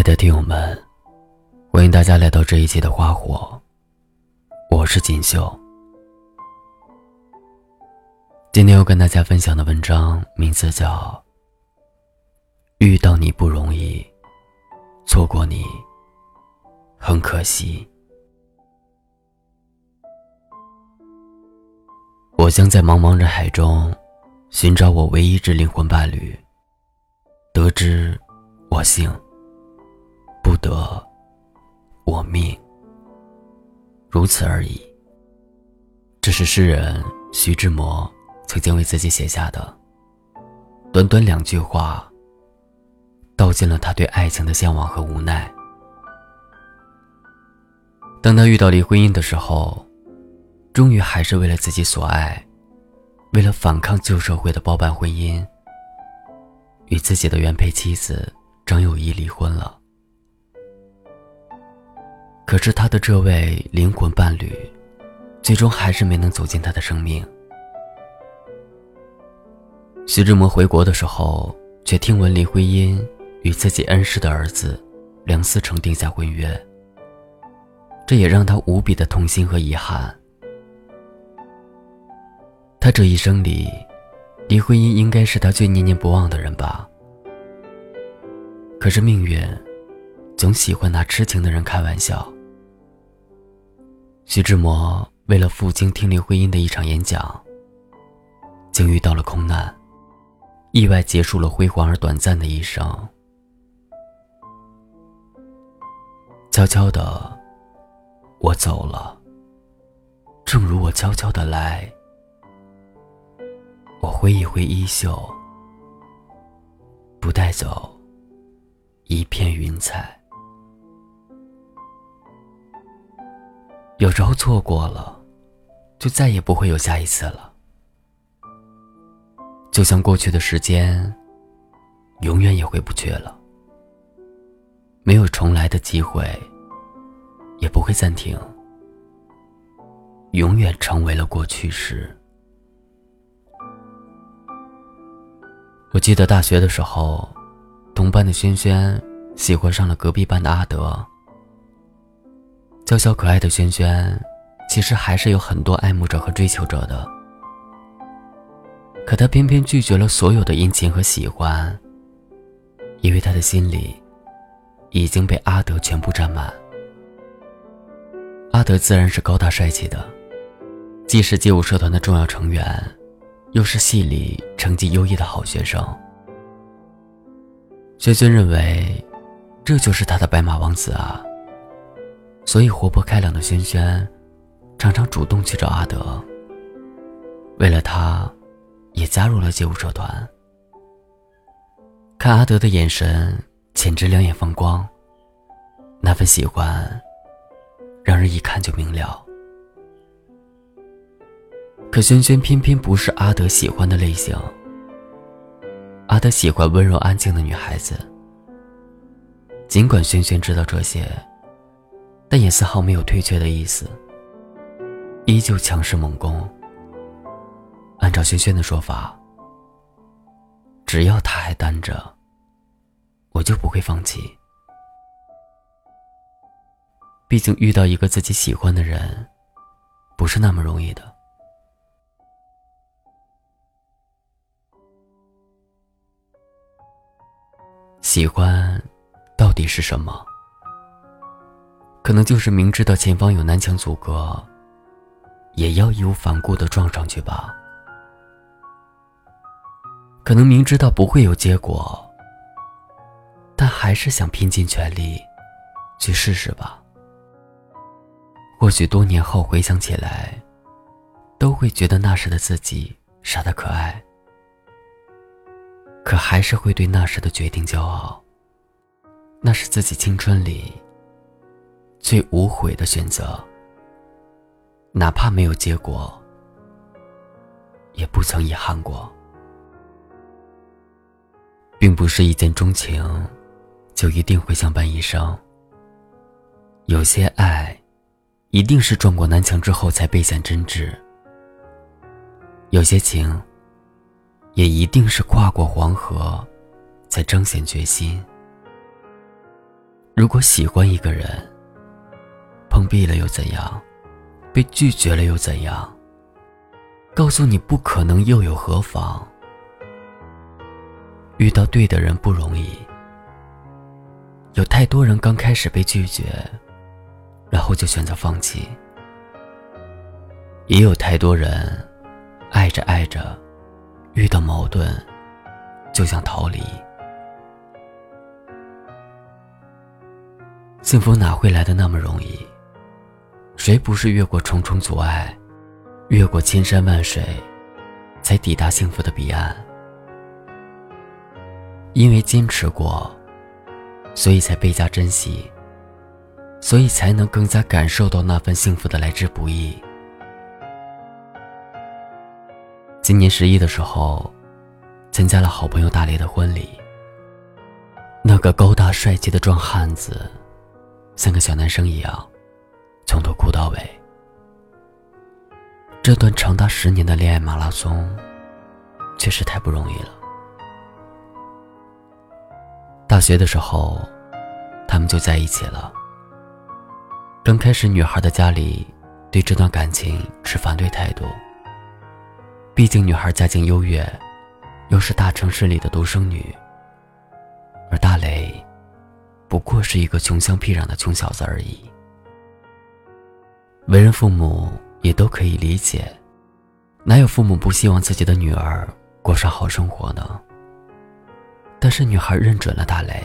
亲爱的听友们，欢迎大家来到这一期的花火，我是锦绣。今天要跟大家分享的文章名字叫《遇到你不容易，错过你很可惜》。我将在茫茫人海中寻找我唯一之灵魂伴侣，得知我幸。得，我命。如此而已。这是诗人徐志摩曾经为自己写下的，短短两句话，道尽了他对爱情的向往和无奈。当他遇到离婚姻的时候，终于还是为了自己所爱，为了反抗旧社会的包办婚姻，与自己的原配妻子张幼仪离婚了。可是他的这位灵魂伴侣，最终还是没能走进他的生命。徐志摩回国的时候，却听闻林徽因与自己恩师的儿子梁思成定下婚约。这也让他无比的痛心和遗憾。他这一生里，林徽因应该是他最念念不忘的人吧。可是命运，总喜欢拿痴情的人开玩笑。徐志摩为了赴京听林徽因的一场演讲，竟遇到了空难，意外结束了辉煌而短暂的一生。悄悄的，我走了，正如我悄悄的来。我挥一挥衣袖，不带走一片云彩。有时候错过了，就再也不会有下一次了。就像过去的时间，永远也回不去了。没有重来的机会，也不会暂停，永远成为了过去式。我记得大学的时候，同班的轩轩喜欢上了隔壁班的阿德。娇小可爱的萱萱，其实还是有很多爱慕者和追求者的。可她偏偏拒绝了所有的殷勤和喜欢，因为她的心里已经被阿德全部占满。阿德自然是高大帅气的，既是街舞社团的重要成员，又是系里成绩优异的好学生。萱萱认为，这就是她的白马王子啊。所以，活泼开朗的轩轩，常常主动去找阿德。为了他，也加入了街舞社团。看阿德的眼神，简直两眼放光。那份喜欢，让人一看就明了。可轩轩偏偏不是阿德喜欢的类型。阿德喜欢温柔安静的女孩子。尽管轩轩知道这些。但也丝毫没有退却的意思，依旧强势猛攻。按照轩轩的说法，只要他还单着，我就不会放弃。毕竟遇到一个自己喜欢的人，不是那么容易的。喜欢，到底是什么？可能就是明知道前方有南墙阻隔，也要义无反顾的撞上去吧。可能明知道不会有结果，但还是想拼尽全力去试试吧。或许多年后回想起来，都会觉得那时的自己傻得可爱，可还是会对那时的决定骄傲。那是自己青春里。最无悔的选择，哪怕没有结果，也不曾遗憾过。并不是一见钟情，就一定会相伴一生。有些爱，一定是撞过南墙之后才倍显真挚；有些情，也一定是跨过黄河，才彰显决心。如果喜欢一个人，避了又怎样？被拒绝了又怎样？告诉你不可能又有何妨？遇到对的人不容易，有太多人刚开始被拒绝，然后就选择放弃；也有太多人爱着爱着，遇到矛盾就想逃离。幸福哪会来的那么容易？谁不是越过重重阻碍，越过千山万水，才抵达幸福的彼岸？因为坚持过，所以才倍加珍惜，所以才能更加感受到那份幸福的来之不易。今年十一的时候，参加了好朋友大雷的婚礼。那个高大帅气的壮汉子，像个小男生一样。从头哭到尾，这段长达十年的恋爱马拉松，确实太不容易了。大学的时候，他们就在一起了。刚开始，女孩的家里对这段感情持反对态度。毕竟，女孩家境优越，又是大城市里的独生女，而大雷，不过是一个穷乡僻壤的穷小子而已。为人父母也都可以理解，哪有父母不希望自己的女儿过上好生活呢？但是女孩认准了大雷，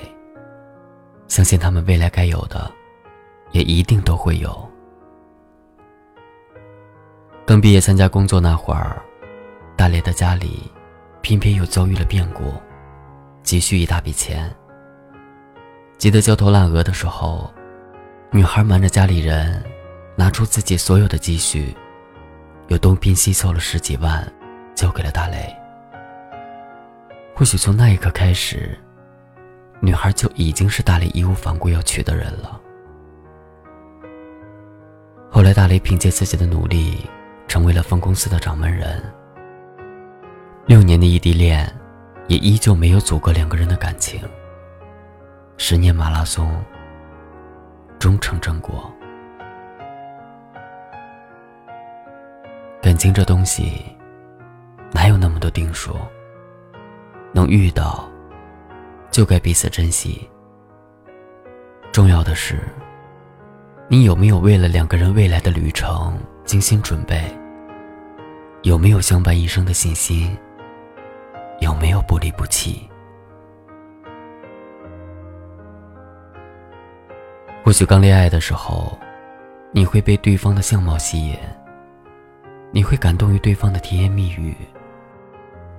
相信他们未来该有的，也一定都会有。刚毕业参加工作那会儿，大雷的家里偏偏又遭遇了变故，急需一大笔钱。急得焦头烂额的时候，女孩瞒着家里人。拿出自己所有的积蓄，又东拼西凑了十几万，交给了大雷。或许从那一刻开始，女孩就已经是大雷义无反顾要娶的人了。后来，大雷凭借自己的努力，成为了分公司的掌门人。六年的异地恋，也依旧没有阻隔两个人的感情。十年马拉松，终成正果。感情这东西，哪有那么多定数？能遇到，就该彼此珍惜。重要的是，你有没有为了两个人未来的旅程精心准备？有没有相伴一生的信心？有没有不离不弃？或许刚恋爱的时候，你会被对方的相貌吸引。你会感动于对方的甜言蜜语，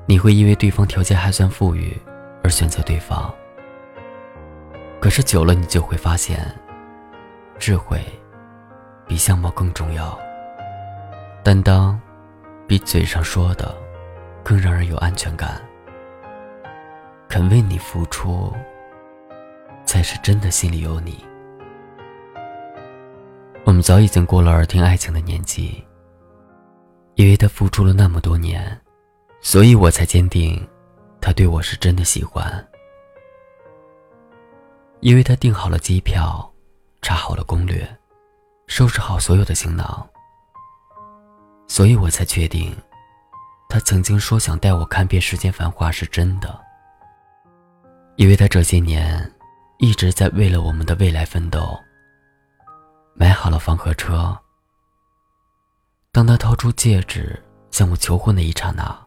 你会因为对方条件还算富裕而选择对方。可是久了，你就会发现，智慧比相貌更重要，担当比嘴上说的更让人有安全感，肯为你付出，才是真的心里有你。我们早已经过了耳听爱情的年纪。因为他付出了那么多年，所以我才坚定，他对我是真的喜欢。因为他订好了机票，查好了攻略，收拾好所有的行囊，所以我才确定，他曾经说想带我看遍世间繁华是真的。因为他这些年一直在为了我们的未来奋斗，买好了房和车。当他掏出戒指向我求婚的一刹那，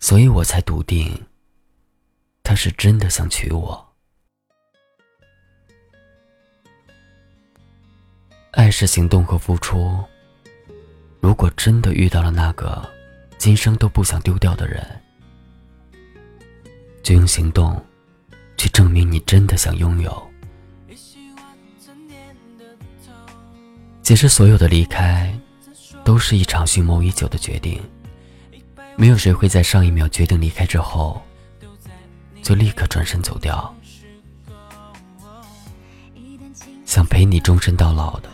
所以我才笃定，他是真的想娶我。爱是行动和付出。如果真的遇到了那个今生都不想丢掉的人，就用行动去证明你真的想拥有。其实所有的离开。都是一场蓄谋已久的决定，没有谁会在上一秒决定离开之后，就立刻转身走掉。想陪你终身到老的，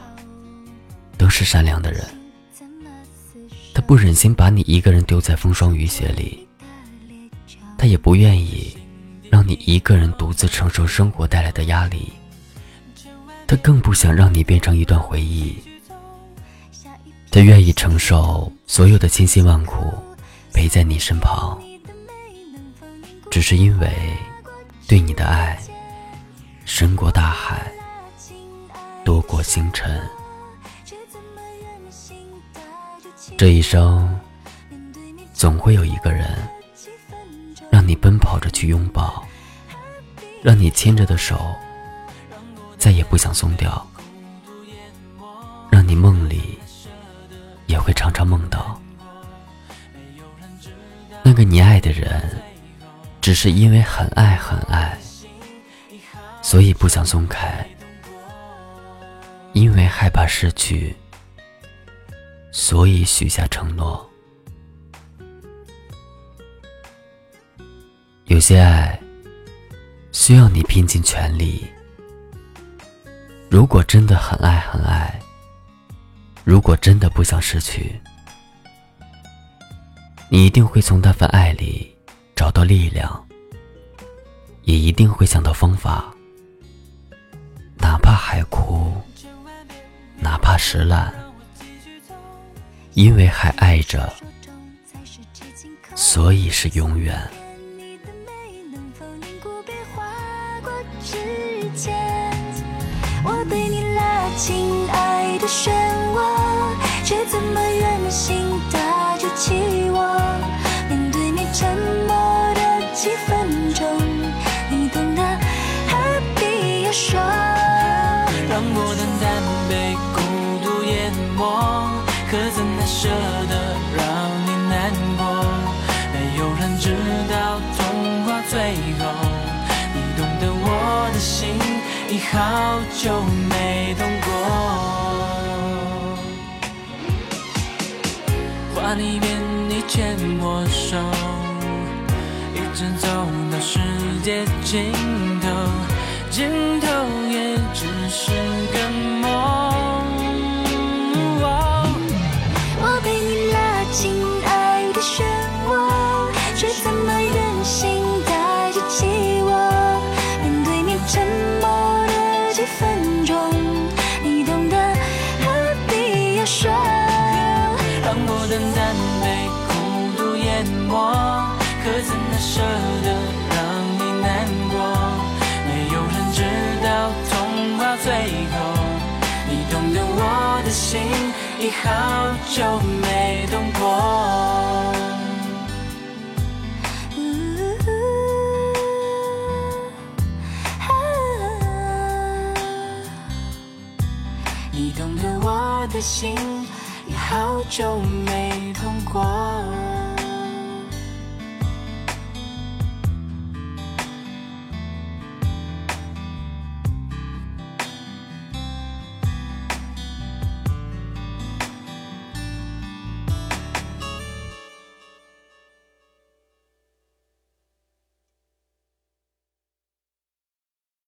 都是善良的人。他不忍心把你一个人丢在风霜雨雪里，他也不愿意让你一个人独自承受生活带来的压力他更不想让你变成一段回忆。他愿意承受所有的千辛万苦，陪在你身旁，只是因为对你的爱深过大海，多过星辰。这一生，总会有一个人，让你奔跑着去拥抱，让你牵着的手。再也不想松掉，让你梦里常常梦到那个你爱的人，只是因为很爱很爱，所以不想松开，因为害怕失去，所以许下承诺。有些爱需要你拼尽全力。如果真的很爱很爱，如果真的不想失去，你一定会从那份爱里找到力量，也一定会想到方法，哪怕海枯，哪怕石烂，因为还爱着，所以是永远。舍得让你难过？没有人知道童话最后，你懂得我的心。已好久没动过，画里面你牵我手，一直走到世界尽头，尽头孤独淹没，可怎能舍得让你难过？没有人知道童话最后，你懂得我的心已好久没动过。你懂得我的心，已好久没痛过。